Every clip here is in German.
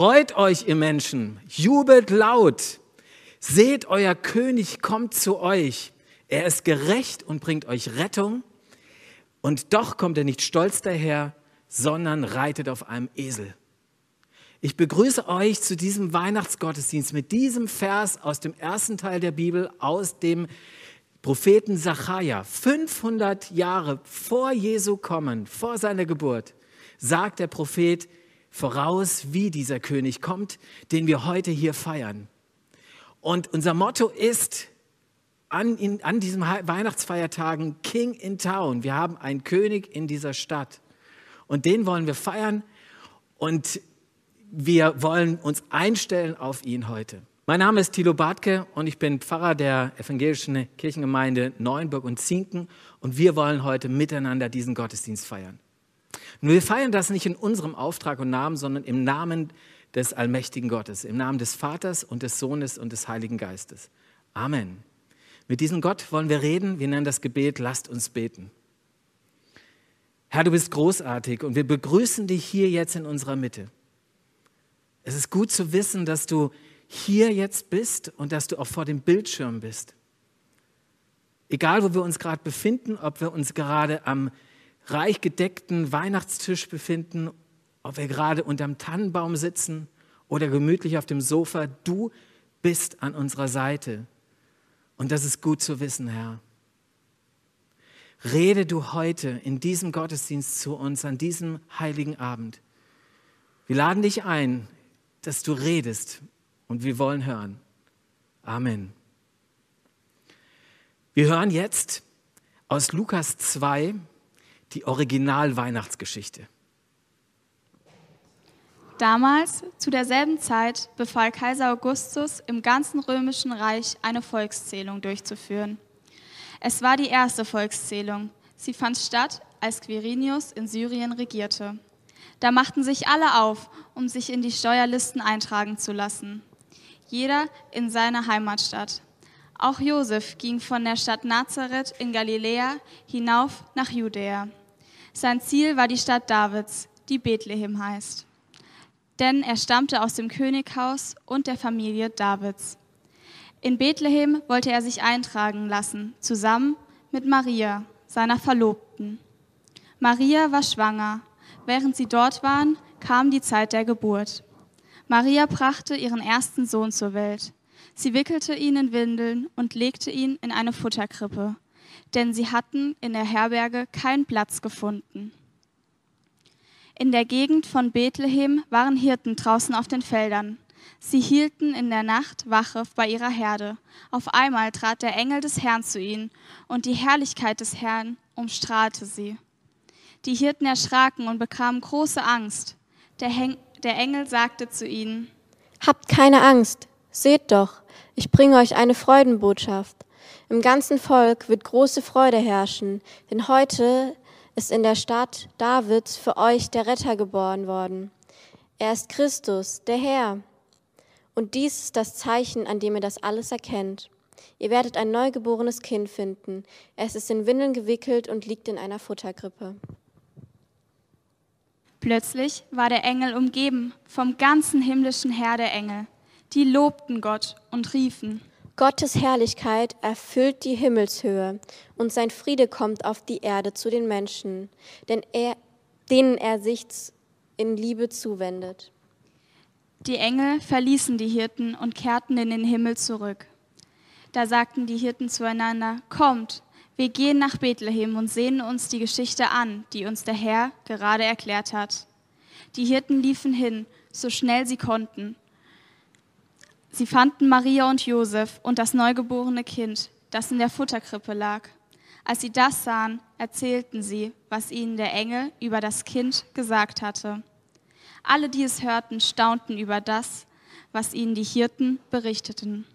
Freut euch, ihr Menschen, jubelt laut. Seht, euer König kommt zu euch. Er ist gerecht und bringt euch Rettung. Und doch kommt er nicht stolz daher, sondern reitet auf einem Esel. Ich begrüße euch zu diesem Weihnachtsgottesdienst mit diesem Vers aus dem ersten Teil der Bibel, aus dem Propheten Sacharja. 500 Jahre vor Jesu Kommen, vor seiner Geburt, sagt der Prophet voraus, wie dieser König kommt, den wir heute hier feiern. Und unser Motto ist an, in, an diesen Weihnachtsfeiertagen King in Town. Wir haben einen König in dieser Stadt. Und den wollen wir feiern. Und wir wollen uns einstellen auf ihn heute. Mein Name ist Thilo Bartke und ich bin Pfarrer der evangelischen Kirchengemeinde Neuenburg und Zinken und wir wollen heute miteinander diesen Gottesdienst feiern. Und wir feiern das nicht in unserem Auftrag und Namen, sondern im Namen des allmächtigen Gottes, im Namen des Vaters und des Sohnes und des Heiligen Geistes. Amen. Mit diesem Gott wollen wir reden. Wir nennen das Gebet, lasst uns beten. Herr, du bist großartig und wir begrüßen dich hier jetzt in unserer Mitte. Es ist gut zu wissen, dass du hier jetzt bist und dass du auch vor dem Bildschirm bist. Egal, wo wir uns gerade befinden, ob wir uns gerade am reich gedeckten Weihnachtstisch befinden, ob wir gerade unterm Tannenbaum sitzen oder gemütlich auf dem Sofa, du bist an unserer Seite. Und das ist gut zu wissen, Herr. Rede du heute in diesem Gottesdienst zu uns an diesem heiligen Abend. Wir laden dich ein, dass du redest und wir wollen hören. Amen. Wir hören jetzt aus Lukas 2 die Original-Weihnachtsgeschichte. Damals, zu derselben Zeit, befahl Kaiser Augustus im ganzen römischen Reich eine Volkszählung durchzuführen. Es war die erste Volkszählung. Sie fand statt, als Quirinius in Syrien regierte. Da machten sich alle auf, um sich in die Steuerlisten eintragen zu lassen. Jeder in seine Heimatstadt. Auch Josef ging von der Stadt Nazareth in Galiläa hinauf nach Judäa. Sein Ziel war die Stadt Davids, die Bethlehem heißt. Denn er stammte aus dem Könighaus und der Familie Davids. In Bethlehem wollte er sich eintragen lassen, zusammen mit Maria, seiner Verlobten. Maria war schwanger Während sie dort waren, kam die Zeit der Geburt. Maria brachte ihren ersten Sohn zur Welt. Sie wickelte ihn in Windeln und legte ihn in eine Futterkrippe, denn sie hatten in der Herberge keinen Platz gefunden. In der Gegend von Bethlehem waren Hirten draußen auf den Feldern. Sie hielten in der Nacht Wache bei ihrer Herde. Auf einmal trat der Engel des Herrn zu ihnen, und die Herrlichkeit des Herrn umstrahlte sie. Die Hirten erschraken und bekamen große Angst. Der, der Engel sagte zu ihnen, Habt keine Angst, seht doch, ich bringe euch eine Freudenbotschaft. Im ganzen Volk wird große Freude herrschen, denn heute ist in der Stadt Davids für euch der Retter geboren worden. Er ist Christus, der Herr. Und dies ist das Zeichen, an dem ihr das alles erkennt. Ihr werdet ein neugeborenes Kind finden. Es ist in Windeln gewickelt und liegt in einer Futterkrippe. Plötzlich war der Engel umgeben vom ganzen himmlischen Heer der Engel. Die lobten Gott und riefen, Gottes Herrlichkeit erfüllt die Himmelshöhe und sein Friede kommt auf die Erde zu den Menschen, denn er, denen er sich in Liebe zuwendet. Die Engel verließen die Hirten und kehrten in den Himmel zurück. Da sagten die Hirten zueinander, Kommt, wir gehen nach Bethlehem und sehen uns die Geschichte an, die uns der Herr gerade erklärt hat. Die Hirten liefen hin, so schnell sie konnten. Sie fanden Maria und Josef und das neugeborene Kind, das in der Futterkrippe lag. Als sie das sahen, erzählten sie, was ihnen der Engel über das Kind gesagt hatte. Alle, die es hörten, staunten über das, was ihnen die Hirten berichteten.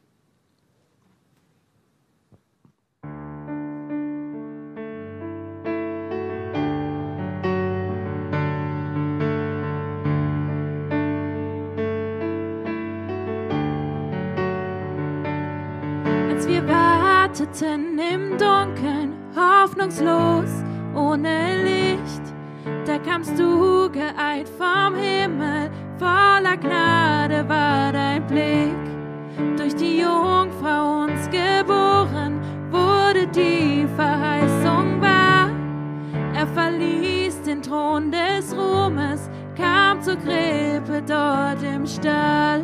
Warteten im Dunkeln, hoffnungslos, ohne Licht. Da kamst du geeilt vom Himmel, voller Gnade war dein Blick. Durch die Jungfrau uns geboren, wurde die Verheißung wahr. Er verließ den Thron des Ruhmes, kam zur Krippe dort im Stall.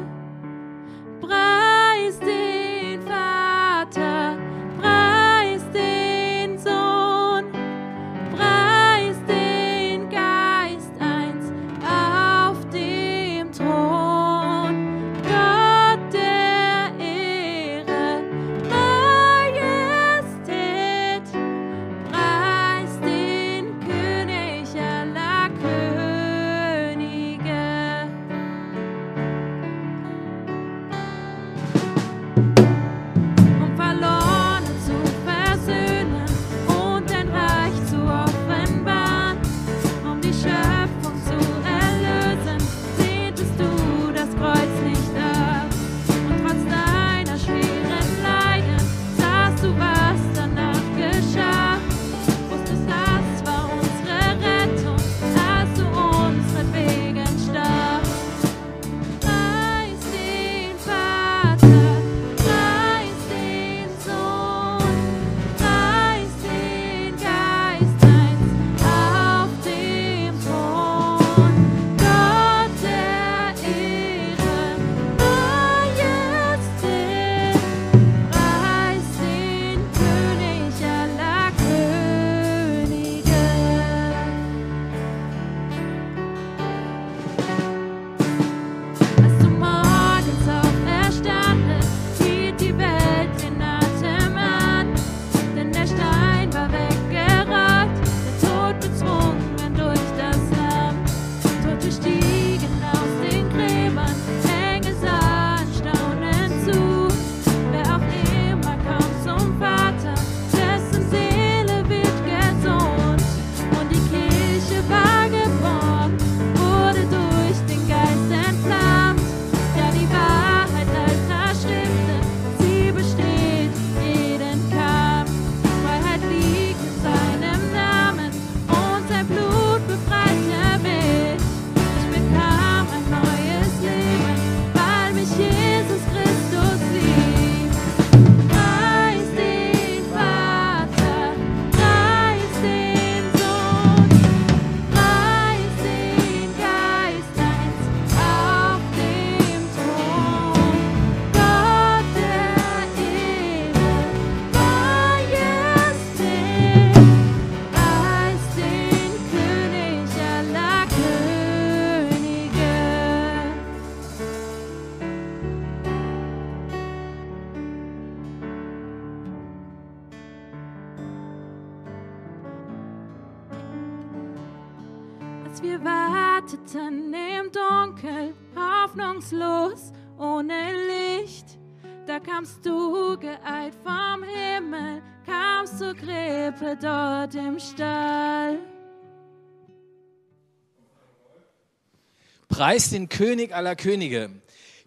Preis den König aller Könige.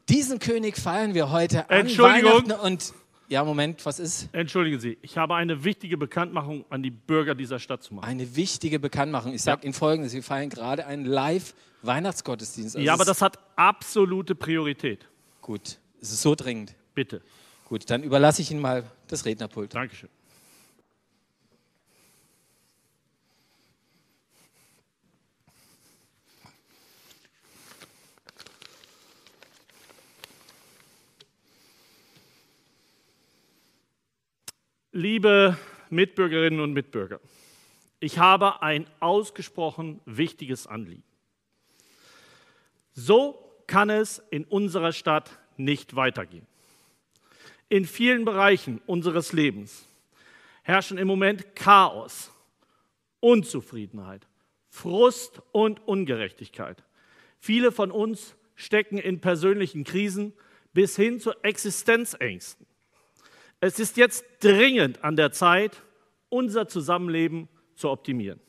Diesen König feiern wir heute an Entschuldigung. Weihnachten und ja, Moment, was ist? Entschuldigen Sie, ich habe eine wichtige Bekanntmachung an die Bürger dieser Stadt zu machen. Eine wichtige Bekanntmachung. Ich sage Ihnen folgendes: Wir feiern gerade einen Live-Weihnachtsgottesdienst. Also Ja, aber das hat absolute Priorität. gut. Es ist so dringend. Bitte. Gut, dann überlasse ich Ihnen mal das Rednerpult. Dankeschön. Liebe Mitbürgerinnen und Mitbürger, ich habe ein ausgesprochen wichtiges Anliegen. So kann es in unserer Stadt nicht weitergehen. In vielen Bereichen unseres Lebens herrschen im Moment Chaos, Unzufriedenheit, Frust und Ungerechtigkeit. Viele von uns stecken in persönlichen Krisen bis hin zu Existenzängsten. Es ist jetzt dringend an der Zeit, unser Zusammenleben zu optimieren.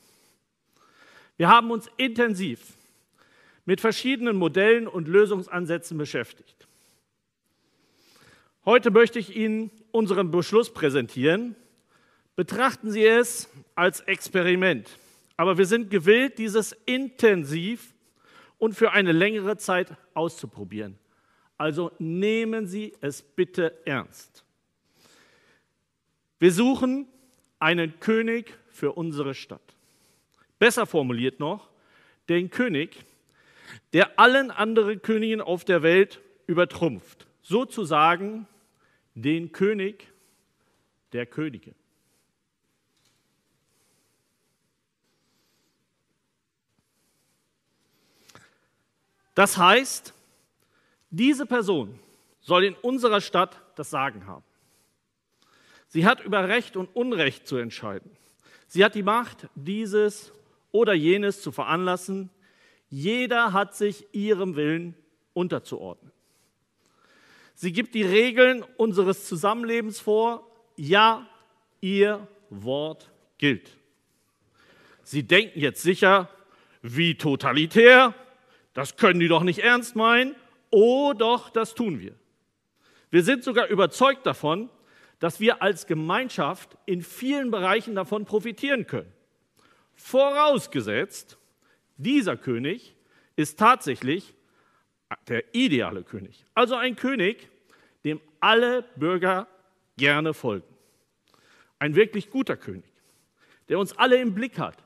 Wir haben uns intensiv mit verschiedenen Modellen und Lösungsansätzen beschäftigt. Heute möchte ich Ihnen unseren Beschluss präsentieren. Betrachten Sie es als Experiment. Aber wir sind gewillt, dieses intensiv und für eine längere Zeit auszuprobieren. Also nehmen Sie es bitte ernst. Wir suchen einen König für unsere Stadt. Besser formuliert noch, den König, der allen anderen Königen auf der Welt übertrumpft. Sozusagen den König der Könige. Das heißt, diese Person soll in unserer Stadt das Sagen haben. Sie hat über Recht und Unrecht zu entscheiden. Sie hat die Macht, dieses oder jenes zu veranlassen. Jeder hat sich ihrem Willen unterzuordnen. Sie gibt die Regeln unseres Zusammenlebens vor. Ja, ihr Wort gilt. Sie denken jetzt sicher, wie totalitär, das können die doch nicht ernst meinen. Oh doch, das tun wir. Wir sind sogar überzeugt davon, dass wir als Gemeinschaft in vielen Bereichen davon profitieren können. Vorausgesetzt, dieser König ist tatsächlich der ideale König. Also ein König, dem alle Bürger gerne folgen. Ein wirklich guter König, der uns alle im Blick hat.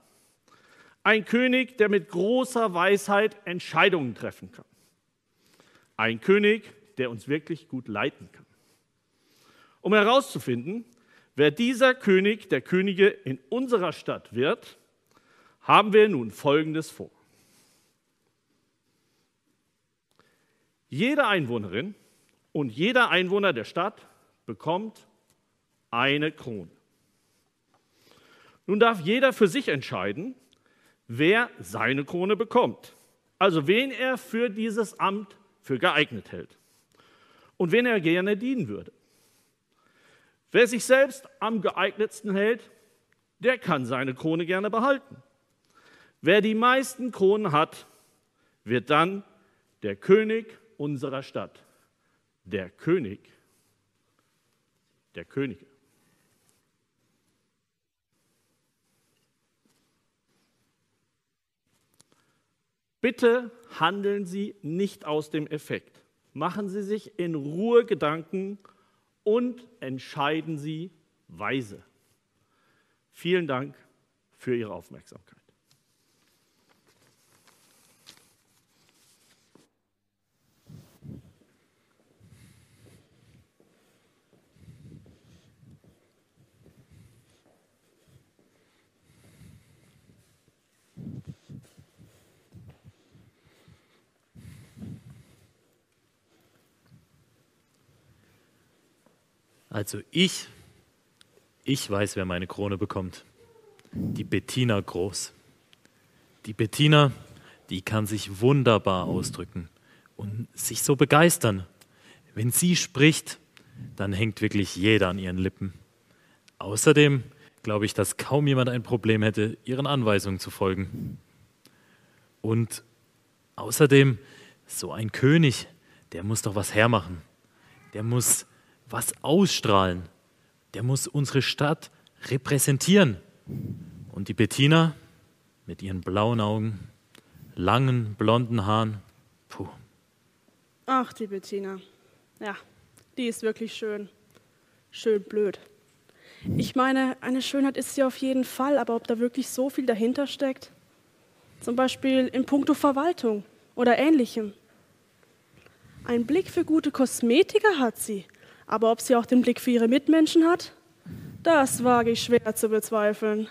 Ein König, der mit großer Weisheit Entscheidungen treffen kann. Ein König, der uns wirklich gut leiten kann. Um herauszufinden, wer dieser König der Könige in unserer Stadt wird, haben wir nun Folgendes vor. Jede Einwohnerin und jeder Einwohner der Stadt bekommt eine Krone. Nun darf jeder für sich entscheiden, wer seine Krone bekommt, also wen er für dieses Amt für geeignet hält und wen er gerne dienen würde. Wer sich selbst am geeignetsten hält, der kann seine Krone gerne behalten. Wer die meisten Kronen hat, wird dann der König unserer Stadt. Der König der Könige. Bitte handeln Sie nicht aus dem Effekt. Machen Sie sich in Ruhe Gedanken und entscheiden Sie weise. Vielen Dank für Ihre Aufmerksamkeit. Also ich, ich weiß, wer meine Krone bekommt. Die Bettina Groß. Die Bettina, die kann sich wunderbar ausdrücken und sich so begeistern. Wenn sie spricht, dann hängt wirklich jeder an ihren Lippen. Außerdem glaube ich, dass kaum jemand ein Problem hätte, ihren Anweisungen zu folgen. Und außerdem, so ein König, der muss doch was hermachen. Der muss was ausstrahlen. Der muss unsere Stadt repräsentieren. Und die Bettina mit ihren blauen Augen, langen blonden Haaren, puh. Ach, die Bettina. Ja, die ist wirklich schön. Schön blöd. Ich meine, eine Schönheit ist sie auf jeden Fall, aber ob da wirklich so viel dahinter steckt? Zum Beispiel in puncto Verwaltung oder ähnlichem. Ein Blick für gute Kosmetiker hat sie, aber ob sie auch den Blick für ihre Mitmenschen hat, das wage ich schwer zu bezweifeln.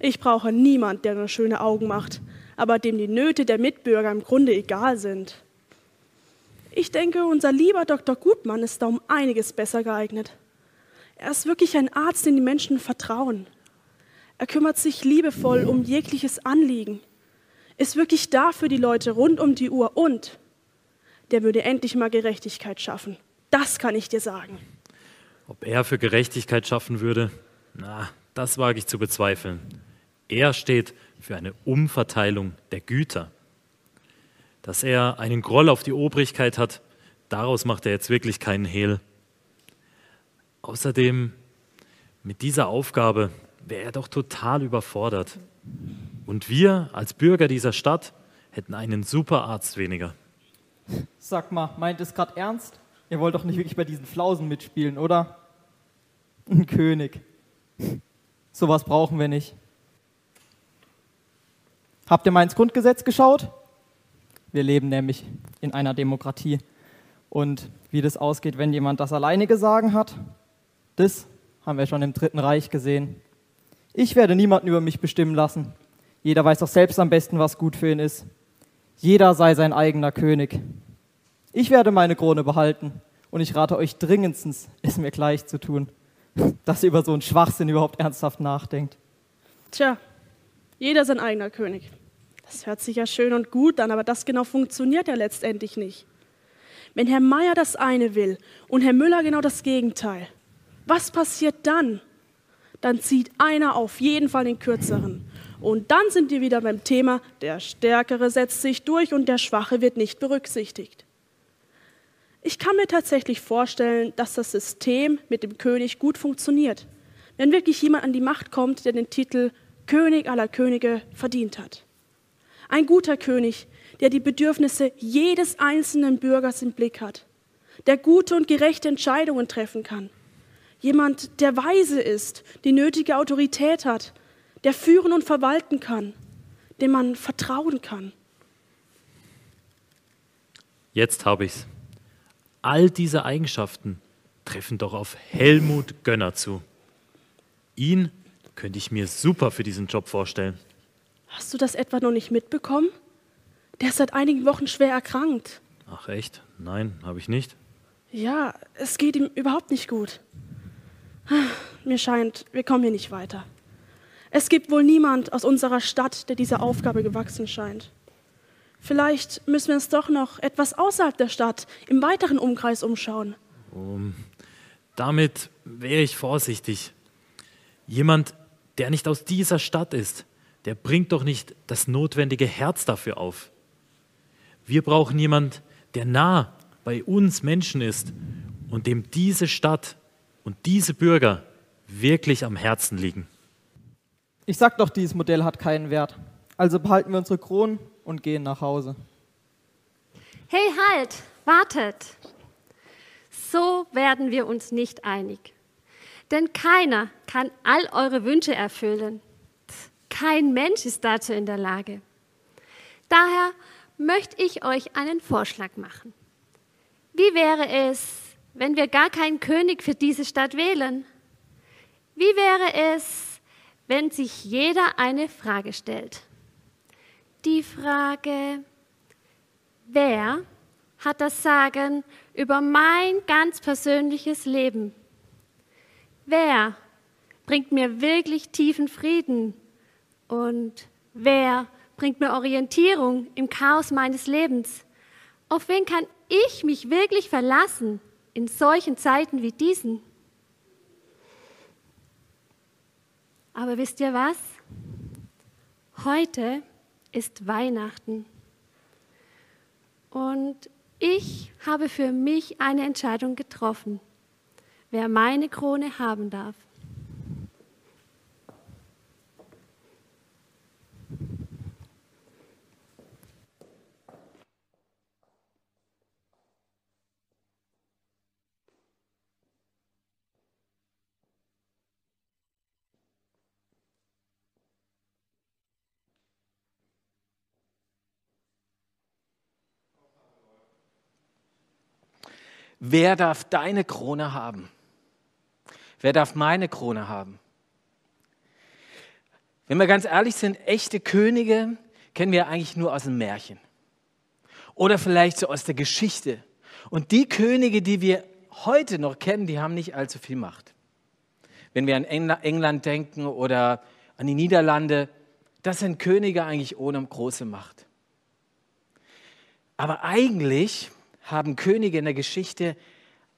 Ich brauche niemand, der nur schöne Augen macht, aber dem die Nöte der Mitbürger im Grunde egal sind. Ich denke, unser lieber Dr. Gutmann ist da um einiges besser geeignet. Er ist wirklich ein Arzt, den die Menschen vertrauen. Er kümmert sich liebevoll um jegliches Anliegen, ist wirklich da für die Leute rund um die Uhr und der würde endlich mal Gerechtigkeit schaffen. Das kann ich dir sagen. Ob er für Gerechtigkeit schaffen würde, na, das wage ich zu bezweifeln. Er steht für eine Umverteilung der Güter. Dass er einen Groll auf die Obrigkeit hat, daraus macht er jetzt wirklich keinen Hehl. Außerdem, mit dieser Aufgabe wäre er doch total überfordert. Und wir als Bürger dieser Stadt hätten einen super Arzt weniger. Sag mal, meint es gerade ernst? Ihr wollt doch nicht wirklich bei diesen Flausen mitspielen, oder? Ein König. Sowas brauchen wir nicht. Habt ihr mal ins Grundgesetz geschaut? Wir leben nämlich in einer Demokratie. Und wie das ausgeht, wenn jemand das alleinige Sagen hat, das haben wir schon im Dritten Reich gesehen. Ich werde niemanden über mich bestimmen lassen. Jeder weiß doch selbst am besten, was gut für ihn ist. Jeder sei sein eigener König. Ich werde meine Krone behalten und ich rate euch dringendstens, es mir gleich zu tun, dass ihr über so einen Schwachsinn überhaupt ernsthaft nachdenkt. Tja, jeder sein eigener König. Das hört sich ja schön und gut an, aber das genau funktioniert ja letztendlich nicht. Wenn Herr Meier das eine will und Herr Müller genau das Gegenteil, was passiert dann? Dann zieht einer auf jeden Fall den kürzeren. Und dann sind wir wieder beim Thema, der Stärkere setzt sich durch und der Schwache wird nicht berücksichtigt. Ich kann mir tatsächlich vorstellen, dass das System mit dem König gut funktioniert, wenn wirklich jemand an die Macht kommt, der den Titel König aller Könige verdient hat. Ein guter König, der die Bedürfnisse jedes einzelnen Bürgers im Blick hat, der gute und gerechte Entscheidungen treffen kann. Jemand, der weise ist, die nötige Autorität hat, der führen und verwalten kann, dem man vertrauen kann. Jetzt habe ich's. All diese Eigenschaften treffen doch auf Helmut Gönner zu. Ihn könnte ich mir super für diesen Job vorstellen. Hast du das etwa noch nicht mitbekommen? Der ist seit einigen Wochen schwer erkrankt. Ach echt? Nein, habe ich nicht. Ja, es geht ihm überhaupt nicht gut. Mir scheint, wir kommen hier nicht weiter. Es gibt wohl niemand aus unserer Stadt, der dieser Aufgabe gewachsen scheint. Vielleicht müssen wir uns doch noch etwas außerhalb der Stadt im weiteren Umkreis umschauen. Um, damit wäre ich vorsichtig. Jemand, der nicht aus dieser Stadt ist, der bringt doch nicht das notwendige Herz dafür auf. Wir brauchen jemand, der nah bei uns Menschen ist und dem diese Stadt und diese Bürger wirklich am Herzen liegen. Ich sag doch, dieses Modell hat keinen Wert. Also behalten wir unsere Kronen und gehen nach Hause. Hey, halt, wartet. So werden wir uns nicht einig. Denn keiner kann all eure Wünsche erfüllen. Kein Mensch ist dazu in der Lage. Daher möchte ich euch einen Vorschlag machen. Wie wäre es, wenn wir gar keinen König für diese Stadt wählen? Wie wäre es, wenn sich jeder eine Frage stellt? Die Frage, wer hat das Sagen über mein ganz persönliches Leben? Wer bringt mir wirklich tiefen Frieden und wer bringt mir Orientierung im Chaos meines Lebens? Auf wen kann ich mich wirklich verlassen in solchen Zeiten wie diesen? Aber wisst ihr was? Heute ist Weihnachten. Und ich habe für mich eine Entscheidung getroffen, wer meine Krone haben darf. Wer darf deine Krone haben? Wer darf meine Krone haben? Wenn wir ganz ehrlich sind, echte Könige kennen wir eigentlich nur aus dem Märchen. Oder vielleicht so aus der Geschichte. Und die Könige, die wir heute noch kennen, die haben nicht allzu viel Macht. Wenn wir an England denken oder an die Niederlande, das sind Könige eigentlich ohne große Macht. Aber eigentlich haben Könige in der Geschichte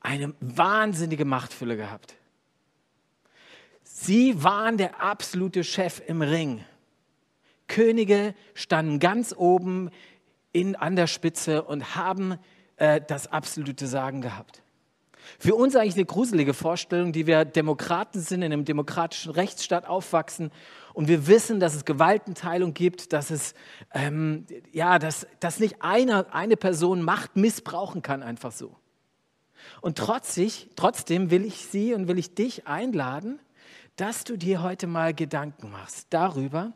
eine wahnsinnige Machtfülle gehabt. Sie waren der absolute Chef im Ring. Könige standen ganz oben in, an der Spitze und haben äh, das absolute Sagen gehabt. Für uns eigentlich eine gruselige Vorstellung, die wir Demokraten sind, in einem demokratischen Rechtsstaat aufwachsen und wir wissen, dass es Gewaltenteilung gibt, dass es ähm, ja, dass, dass nicht eine, eine Person Macht missbrauchen kann einfach so. Und trotzig, trotzdem will ich Sie und will ich dich einladen, dass du dir heute mal Gedanken machst darüber.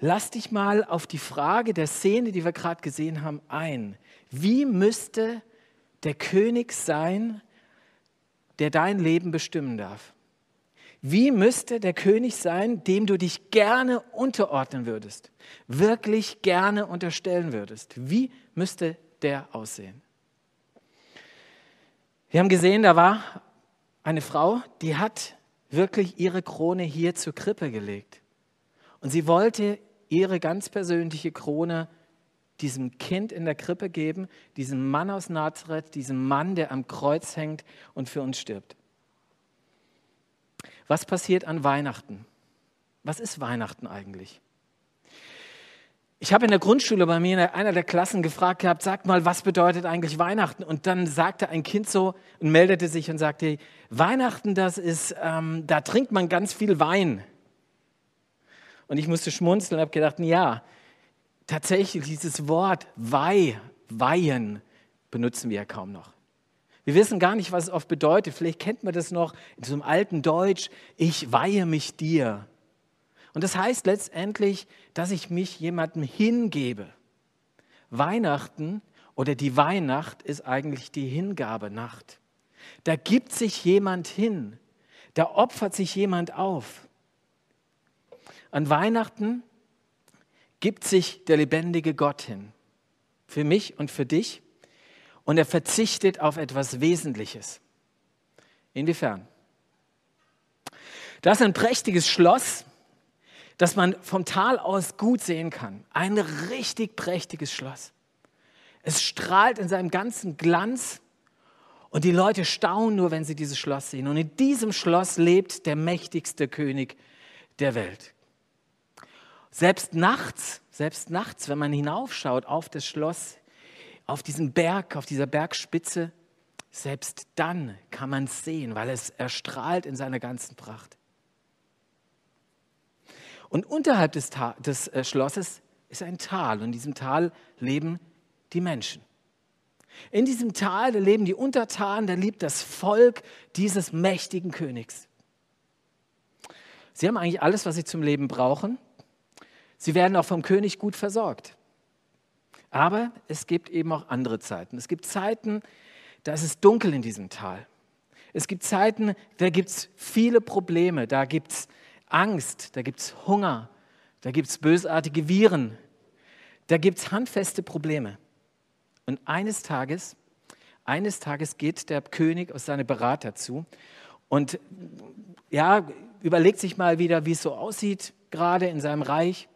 Lass dich mal auf die Frage der Szene, die wir gerade gesehen haben, ein. Wie müsste der König sein, der dein Leben bestimmen darf? Wie müsste der König sein, dem du dich gerne unterordnen würdest, wirklich gerne unterstellen würdest? Wie müsste der aussehen? Wir haben gesehen, da war eine Frau, die hat wirklich ihre Krone hier zur Krippe gelegt. Und sie wollte ihre ganz persönliche Krone diesem Kind in der Krippe geben, diesem Mann aus Nazareth, diesem Mann, der am Kreuz hängt und für uns stirbt. Was passiert an Weihnachten? Was ist Weihnachten eigentlich? Ich habe in der Grundschule bei mir in einer der Klassen gefragt gehabt, sag mal, was bedeutet eigentlich Weihnachten? Und dann sagte ein Kind so und meldete sich und sagte, Weihnachten, das ist, ähm, da trinkt man ganz viel Wein. Und ich musste schmunzeln und habe gedacht, ja, tatsächlich dieses Wort Weih, Weihen benutzen wir ja kaum noch. Wir wissen gar nicht, was es oft bedeutet. Vielleicht kennt man das noch in so einem alten Deutsch, ich weihe mich dir. Und das heißt letztendlich, dass ich mich jemandem hingebe. Weihnachten oder die Weihnacht ist eigentlich die Hingabenacht. Da gibt sich jemand hin, da opfert sich jemand auf. An Weihnachten gibt sich der lebendige Gott hin. Für mich und für dich und er verzichtet auf etwas Wesentliches. Inwiefern? Das ist ein prächtiges Schloss, das man vom Tal aus gut sehen kann. Ein richtig prächtiges Schloss. Es strahlt in seinem ganzen Glanz und die Leute staunen nur, wenn sie dieses Schloss sehen. Und in diesem Schloss lebt der mächtigste König der Welt. Selbst nachts, selbst nachts, wenn man hinaufschaut auf das Schloss, auf diesem Berg, auf dieser Bergspitze, selbst dann kann man es sehen, weil es erstrahlt in seiner ganzen Pracht. Und unterhalb des, des äh, Schlosses ist ein Tal und in diesem Tal leben die Menschen. In diesem Tal, da leben die Untertanen, da lebt das Volk dieses mächtigen Königs. Sie haben eigentlich alles, was sie zum Leben brauchen. Sie werden auch vom König gut versorgt. Aber es gibt eben auch andere Zeiten. Es gibt Zeiten, da ist es dunkel in diesem Tal. Es gibt Zeiten, da gibt es viele Probleme, da gibt es Angst, da gibt es Hunger, da gibt es bösartige Viren, da gibt es handfeste Probleme. Und eines Tages, eines Tages geht der König aus seine Berater zu und ja, überlegt sich mal wieder, wie es so aussieht, gerade in seinem Reich.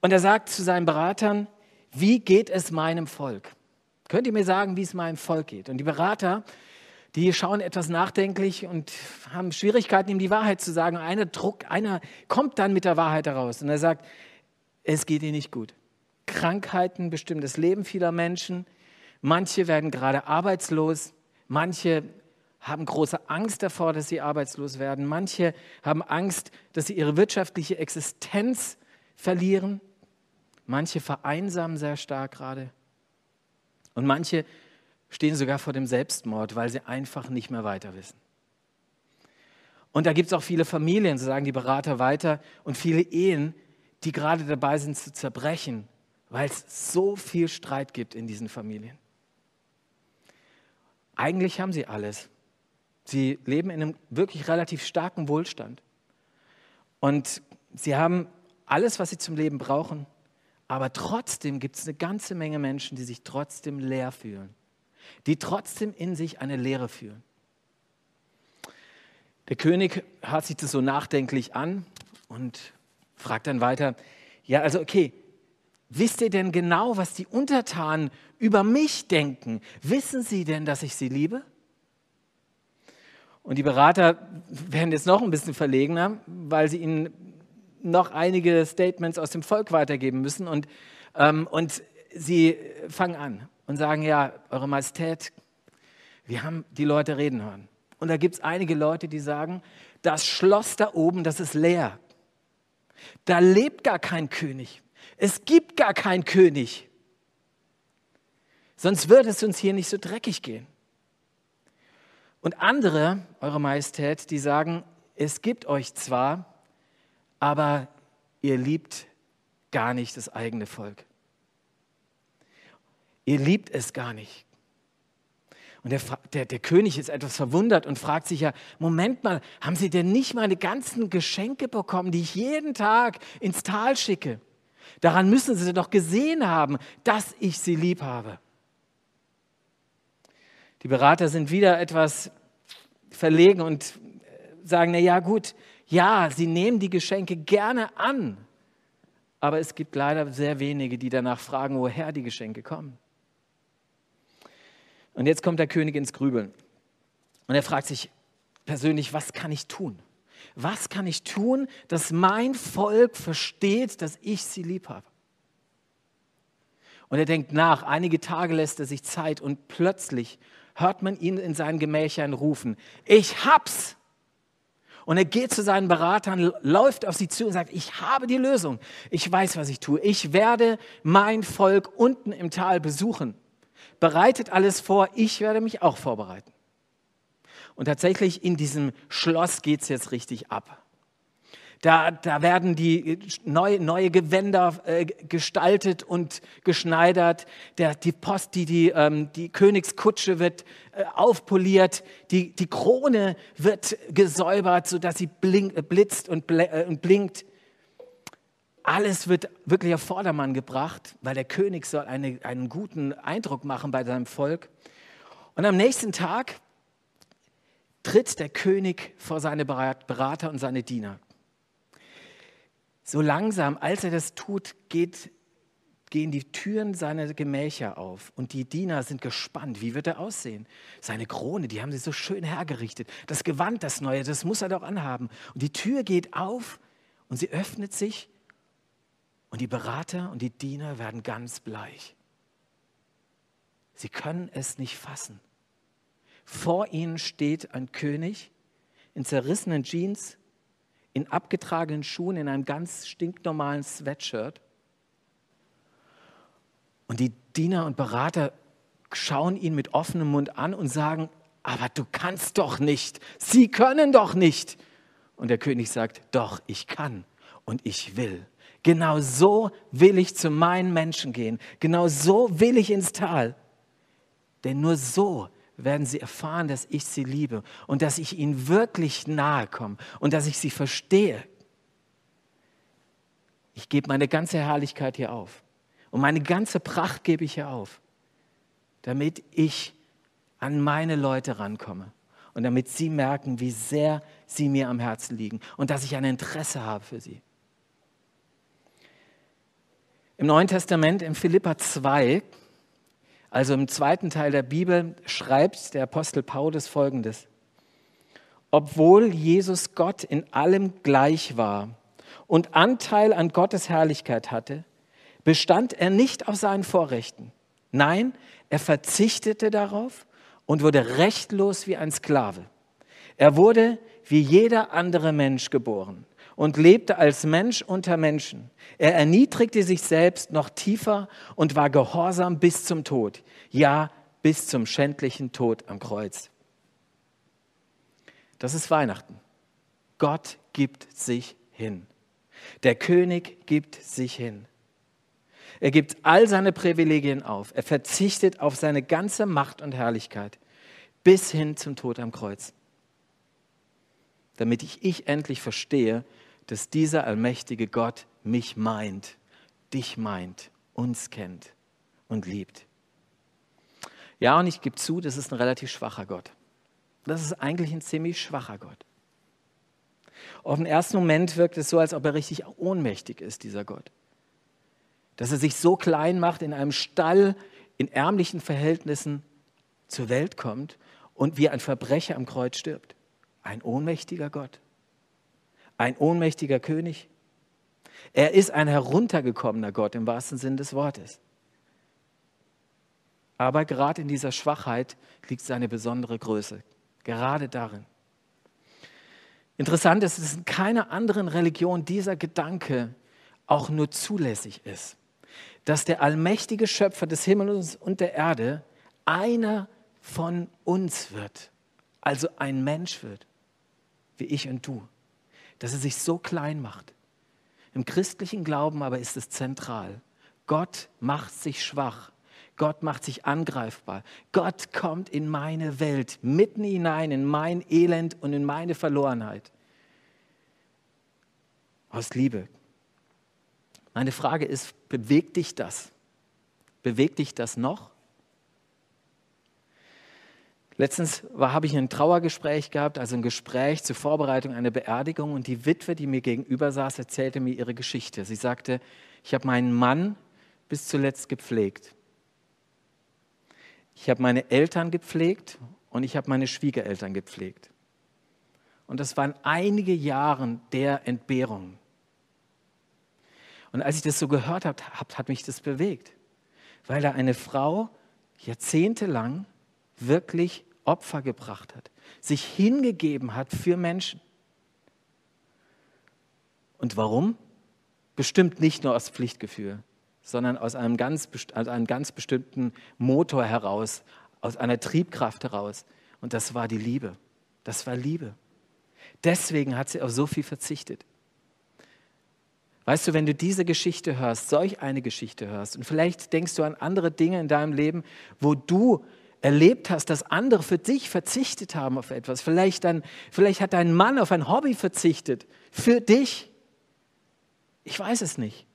Und er sagt zu seinen Beratern, wie geht es meinem Volk? Könnt ihr mir sagen, wie es meinem Volk geht? Und die Berater, die schauen etwas nachdenklich und haben Schwierigkeiten, ihm die Wahrheit zu sagen. Einer Druck, einer kommt dann mit der Wahrheit heraus und er sagt, es geht ihnen nicht gut. Krankheiten bestimmen das Leben vieler Menschen. Manche werden gerade arbeitslos. Manche haben große Angst davor, dass sie arbeitslos werden. Manche haben Angst, dass sie ihre wirtschaftliche Existenz verlieren. Manche vereinsamen sehr stark gerade. Und manche stehen sogar vor dem Selbstmord, weil sie einfach nicht mehr weiter wissen. Und da gibt es auch viele Familien, so sagen die Berater weiter, und viele Ehen, die gerade dabei sind zu zerbrechen, weil es so viel Streit gibt in diesen Familien. Eigentlich haben sie alles. Sie leben in einem wirklich relativ starken Wohlstand. Und sie haben alles, was sie zum Leben brauchen. Aber trotzdem gibt es eine ganze Menge Menschen, die sich trotzdem leer fühlen, die trotzdem in sich eine Leere fühlen. Der König hört sich das so nachdenklich an und fragt dann weiter, ja, also okay, wisst ihr denn genau, was die Untertanen über mich denken? Wissen sie denn, dass ich sie liebe? Und die Berater werden jetzt noch ein bisschen verlegener, weil sie ihnen noch einige Statements aus dem Volk weitergeben müssen. Und, ähm, und sie fangen an und sagen, ja, Eure Majestät, Wir haben die Leute reden hören. Und da gibt es einige Leute, die sagen, das Schloss da oben, das ist leer. Da lebt gar kein König. Es gibt gar keinen König. Sonst würde es uns hier nicht so dreckig gehen. Und andere, Eure Majestät, die sagen, es gibt euch zwar, aber ihr liebt gar nicht das eigene Volk. Ihr liebt es gar nicht. Und der, der, der, König ist etwas verwundert und fragt sich ja, Moment mal, haben Sie denn nicht meine ganzen Geschenke bekommen, die ich jeden Tag ins Tal schicke? Daran müssen Sie doch gesehen haben, dass ich Sie lieb habe. Die Berater sind wieder etwas verlegen und sagen, na ja gut, ja, sie nehmen die Geschenke gerne an, aber es gibt leider sehr wenige, die danach fragen, woher die Geschenke kommen. Und jetzt kommt der König ins Grübeln. Und er fragt sich persönlich, was kann ich tun? Was kann ich tun, dass mein Volk versteht, dass ich sie lieb habe? Und er denkt nach, einige Tage lässt er sich Zeit und plötzlich hört man ihn in seinen Gemächern rufen, ich hab's! Und er geht zu seinen Beratern, läuft auf sie zu und sagt, ich habe die Lösung. Ich weiß, was ich tue. Ich werde mein Volk unten im Tal besuchen bereitet alles vor, ich werde mich auch vorbereiten. Und tatsächlich in diesem Schloss geht es jetzt richtig ab. Da, da werden die neue, neue Gewänder äh, gestaltet und geschneidert. Der, die Post, die, die, ähm, die Königskutsche wird äh, aufpoliert. Die, die Krone wird gesäubert, sodass sie blink, äh, blitzt äh, und blinkt alles wird wirklich auf Vordermann gebracht, weil der König soll eine, einen guten Eindruck machen bei seinem Volk. Und am nächsten Tag tritt der König vor seine Berater und seine Diener. So langsam, als er das tut, geht, gehen die Türen seiner Gemächer auf und die Diener sind gespannt. Wie wird er aussehen? Seine Krone, die haben sie so schön hergerichtet. Das Gewand, das Neue, das muss er doch anhaben. Und die Tür geht auf und sie öffnet sich und die Berater und die Diener werden ganz bleich. Sie können es nicht fassen. Vor ihnen steht ein König in zerrissenen Jeans, in abgetragenen Schuhen, in einem ganz stinknormalen Sweatshirt. Und die Diener und Berater schauen ihn mit offenem Mund an und sagen, aber du kannst doch nicht, sie können doch nicht. Und der König sagt, doch, ich kann und ich will. Genau so will ich zu meinen Menschen gehen. Genau so will ich ins Tal. Denn nur so werden sie erfahren, dass ich sie liebe und dass ich ihnen wirklich nahe komme und dass ich sie verstehe. Ich gebe meine ganze Herrlichkeit hier auf und meine ganze Pracht gebe ich hier auf, damit ich an meine Leute rankomme und damit sie merken, wie sehr sie mir am Herzen liegen und dass ich ein Interesse habe für sie. Im Neuen Testament, in Philippa 2, also im zweiten Teil der Bibel, schreibt der Apostel Paulus folgendes. Obwohl Jesus Gott in allem gleich war und Anteil an Gottes Herrlichkeit hatte, bestand er nicht auf seinen Vorrechten. Nein, er verzichtete darauf und wurde rechtlos wie ein Sklave. Er wurde wie jeder andere Mensch geboren und lebte als Mensch unter Menschen. Er erniedrigte sich selbst noch tiefer und war gehorsam bis zum Tod, ja bis zum schändlichen Tod am Kreuz. Das ist Weihnachten. Gott gibt sich hin. Der König gibt sich hin. Er gibt all seine Privilegien auf. Er verzichtet auf seine ganze Macht und Herrlichkeit bis hin zum Tod am Kreuz. Damit ich, ich endlich verstehe, dass dieser allmächtige Gott mich meint, dich meint, uns kennt und liebt. Ja, und ich gebe zu, das ist ein relativ schwacher Gott. Das ist eigentlich ein ziemlich schwacher Gott. Auf den ersten Moment wirkt es so, als ob er richtig ohnmächtig ist, dieser Gott. Dass er sich so klein macht, in einem Stall, in ärmlichen Verhältnissen zur Welt kommt und wie ein Verbrecher am Kreuz stirbt. Ein ohnmächtiger Gott ein ohnmächtiger König. Er ist ein heruntergekommener Gott im wahrsten Sinn des Wortes. Aber gerade in dieser Schwachheit liegt seine besondere Größe. Gerade darin. Interessant ist, dass in keiner anderen Religion dieser Gedanke auch nur zulässig ist, dass der allmächtige Schöpfer des Himmels und der Erde einer von uns wird, also ein Mensch wird, wie ich und du, dass er sich so klein macht. Im christlichen Glauben aber ist es zentral. Gott macht sich schwach. Gott macht sich angreifbar. Gott kommt in meine Welt, mitten hinein, in mein Elend und in meine Verlorenheit. Aus Liebe. Meine Frage ist, bewegt dich das? Bewegt dich das noch? Letztens habe ich ein Trauergespräch gehabt, also ein Gespräch zur Vorbereitung einer Beerdigung und die Witwe, die mir gegenüber saß, erzählte mir ihre Geschichte. Sie sagte, ich habe meinen Mann bis zuletzt gepflegt. Ich habe meine Eltern gepflegt und ich habe meine Schwiegereltern gepflegt. Und das waren einige Jahre der Entbehrung. Und als ich das so gehört habe, hat mich das bewegt, weil da eine Frau jahrzehntelang wirklich Opfer gebracht hat, sich hingegeben hat für Menschen. Und warum? Bestimmt nicht nur aus Pflichtgefühl, sondern aus einem ganz, aus einem ganz bestimmten Motor heraus, aus einer Triebkraft heraus. Und das war die Liebe. Das war Liebe. Deswegen hat sie auf so viel verzichtet. Weißt du, wenn du diese Geschichte hörst, solch eine Geschichte hörst, und vielleicht denkst du an andere Dinge in deinem Leben, wo du erlebt hast, dass andere für dich verzichtet haben auf etwas. Vielleicht, dann, vielleicht hat dein Mann auf ein Hobby verzichtet. Für dich. Ich weiß es nicht.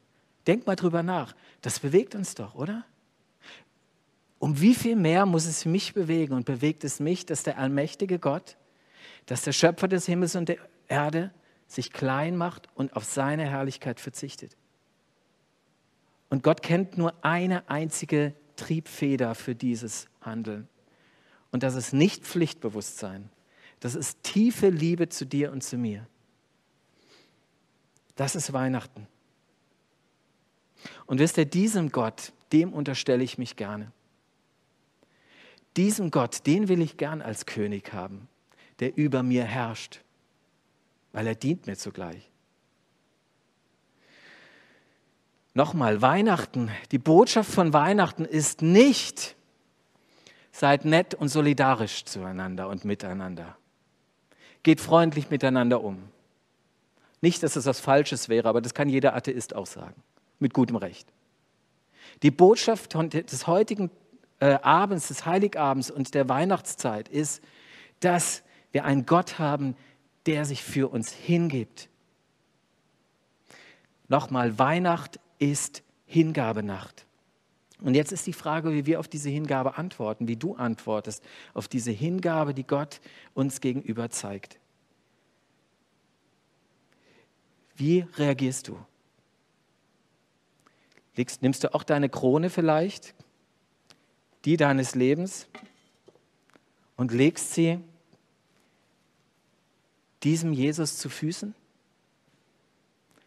Denk mal drüber nach. Das bewegt uns doch, oder? Um wie viel mehr muss es mich bewegen und bewegt es mich, dass der allmächtige Gott, dass der Schöpfer des Himmels und der Erde sich klein macht und auf seine Herrlichkeit verzichtet. Und Gott kennt nur eine einzige Triebfeder für dieses Handeln. Und das ist nicht Pflichtbewusstsein. Das ist tiefe Liebe zu dir und zu mir. Das ist Weihnachten. Und wisst ihr, diesem Gott, dem unterstelle ich mich gerne. Diesem Gott, den will ich gern als König haben, der über mir herrscht, weil er dient mir zugleich. Nochmal, Weihnachten, die Botschaft von Weihnachten ist nicht, seid nett und solidarisch zueinander und miteinander. Geht freundlich miteinander um. Nicht, dass es was Falsches wäre, aber das kann jeder Atheist auch sagen, mit gutem Recht. Die Botschaft des heutigen äh, Abends, des Heiligabends und der Weihnachtszeit ist, dass wir einen Gott haben, der sich für uns hingibt. Nochmal, Weihnacht ist Hingabenacht. Und jetzt ist die Frage, wie wir auf diese Hingabe antworten, wie du antwortest auf diese Hingabe, die Gott uns gegenüber zeigt. Wie reagierst du? Legst, nimmst du auch deine Krone vielleicht, die deines Lebens, und legst sie diesem Jesus zu Füßen?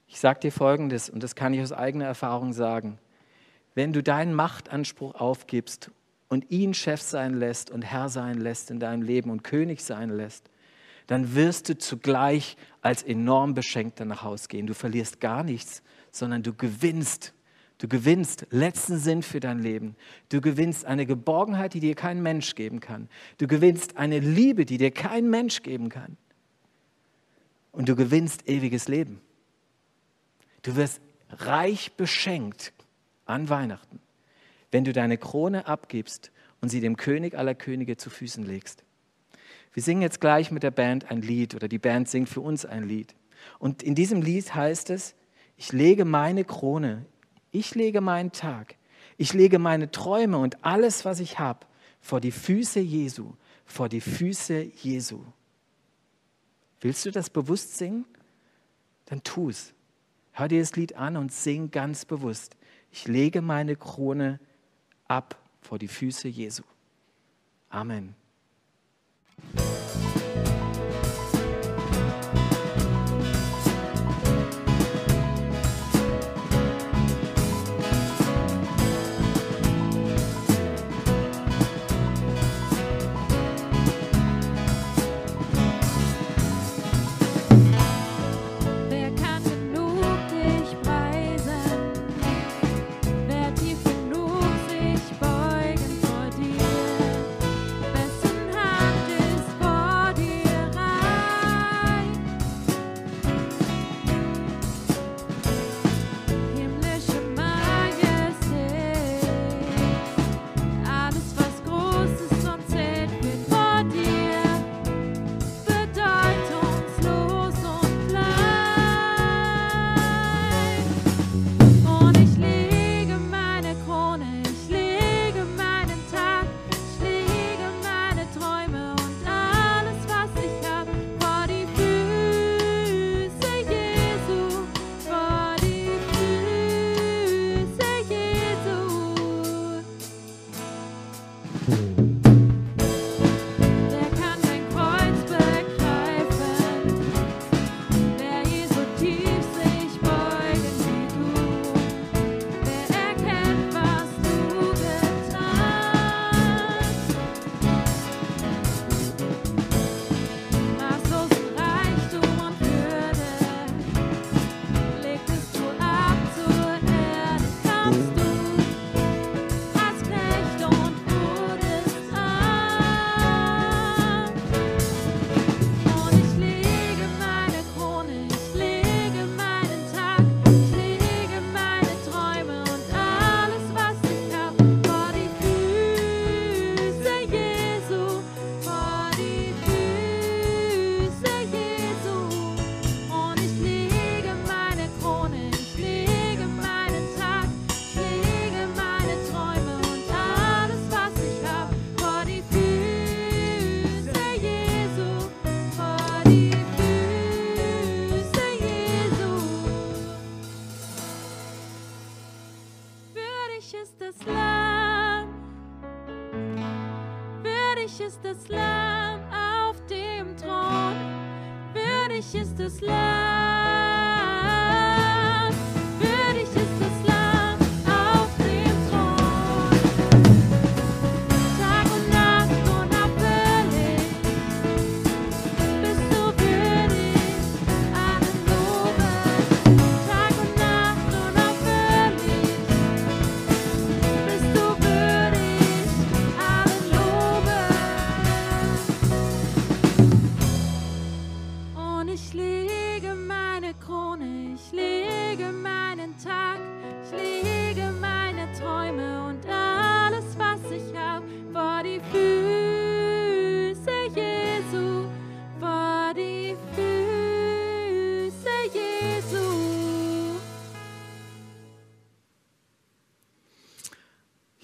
Ich sage dir Folgendes, und das kann ich aus eigener Erfahrung sagen. Wenn du deinen Machtanspruch aufgibst und ihn Chef sein lässt und Herr sein lässt in deinem Leben und König sein lässt, dann wirst du zugleich als enorm Beschenkter nach Hause gehen. Du verlierst gar nichts, sondern du gewinnst. Du gewinnst letzten Sinn für dein Leben. Du gewinnst eine Geborgenheit, die dir kein Mensch geben kann. Du gewinnst eine Liebe, die dir kein Mensch geben kann. Und du gewinnst ewiges Leben. Du wirst reich beschenkt an Weihnachten, wenn du deine Krone abgibst und sie dem König aller Könige zu Füßen legst. Wir singen jetzt gleich mit der Band ein Lied oder die Band singt für uns ein Lied. Und in diesem Lied heißt es, ich lege meine Krone, ich lege meinen Tag, ich lege meine Träume und alles, was ich habe, vor die Füße Jesu, vor die Füße Jesu. Willst du das bewusst singen? Dann tu es. Hör dir das Lied an und sing ganz bewusst. Ich lege meine Krone ab vor die Füße Jesu. Amen.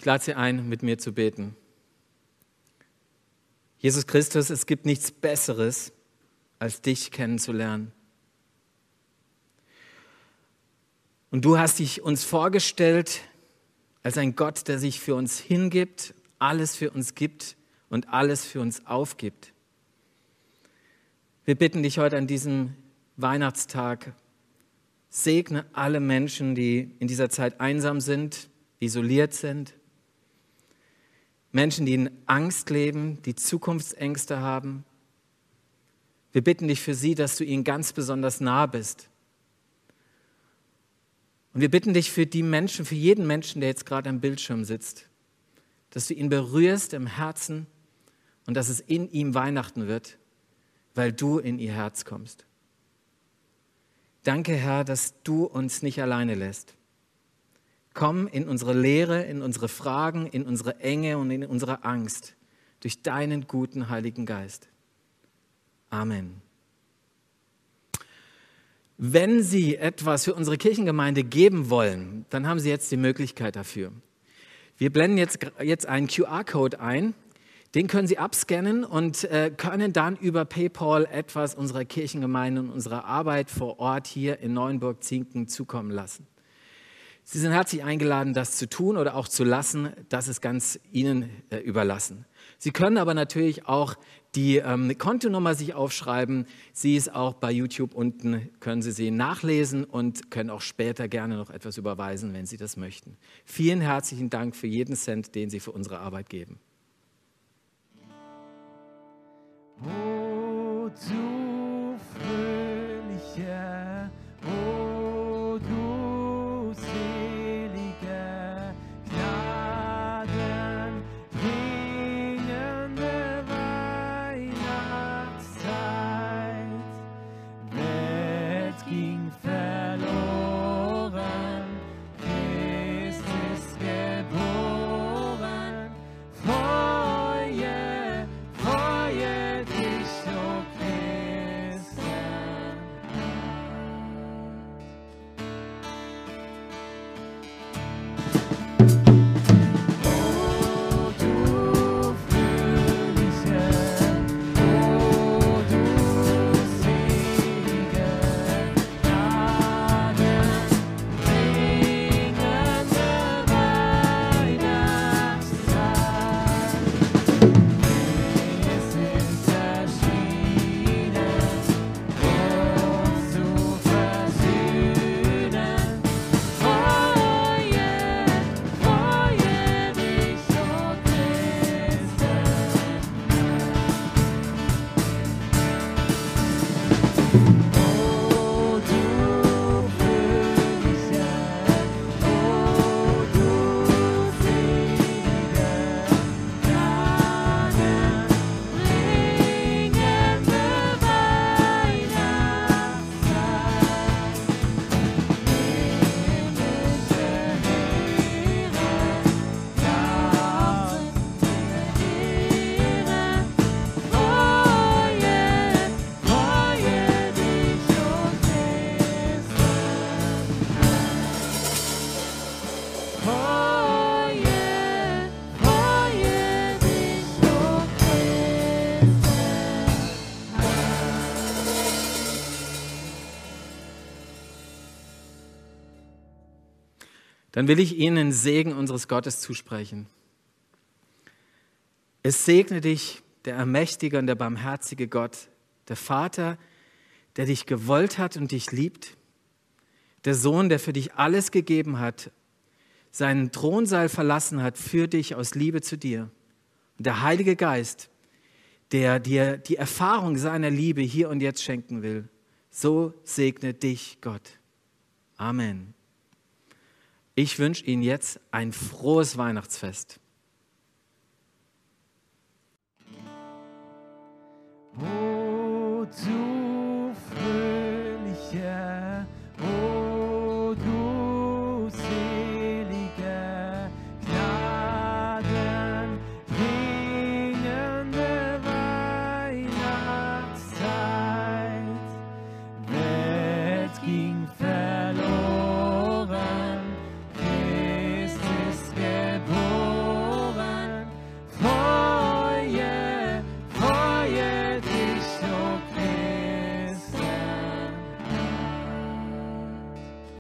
Ich lade Sie ein, mit mir zu beten. Jesus Christus, es gibt nichts Besseres, als dich kennenzulernen. Und du hast dich uns vorgestellt als ein Gott, der sich für uns hingibt, alles für uns gibt und alles für uns aufgibt. Wir bitten dich heute an diesem Weihnachtstag, segne alle Menschen, die in dieser Zeit einsam sind, isoliert sind, Menschen, die in Angst leben, die Zukunftsängste haben. Wir bitten dich für sie, dass du ihnen ganz besonders nah bist. Und wir bitten dich für die Menschen, für jeden Menschen, der jetzt gerade am Bildschirm sitzt, dass du ihn berührst im Herzen und dass es in ihm Weihnachten wird, weil du in ihr Herz kommst. Danke, Herr, dass du uns nicht alleine lässt. Komm in unsere Leere, in unsere Fragen, in unsere Enge und in unsere Angst durch deinen guten Heiligen Geist. Amen. Wenn Sie etwas für unsere Kirchengemeinde geben wollen, dann haben Sie jetzt die Möglichkeit dafür. Wir blenden jetzt, jetzt einen QR-Code ein. Den können Sie abscannen und äh, können dann über PayPal etwas unserer Kirchengemeinde und unserer Arbeit vor Ort hier in Neuenburg-Zinken zukommen lassen. Sie sind herzlich eingeladen, das zu tun oder auch zu lassen. Das ist ganz Ihnen äh, überlassen. Sie können aber natürlich auch die ähm, Kontonummer sich aufschreiben. Sie ist auch bei YouTube unten, können Sie sie nachlesen und können auch später gerne noch etwas überweisen, wenn Sie das möchten. Vielen herzlichen Dank für jeden Cent, den Sie für unsere Arbeit geben. O du fröhliche, Dann will ich Ihnen den Segen unseres Gottes zusprechen. Es segne dich der ermächtige und der barmherzige Gott, der Vater, der dich gewollt hat und dich liebt, der Sohn, der für dich alles gegeben hat, seinen Thronsaal verlassen hat für dich aus Liebe zu dir, und der Heilige Geist, der dir die Erfahrung seiner Liebe hier und jetzt schenken will. So segne dich Gott. Amen. Ich wünsche Ihnen jetzt ein frohes Weihnachtsfest. Wozu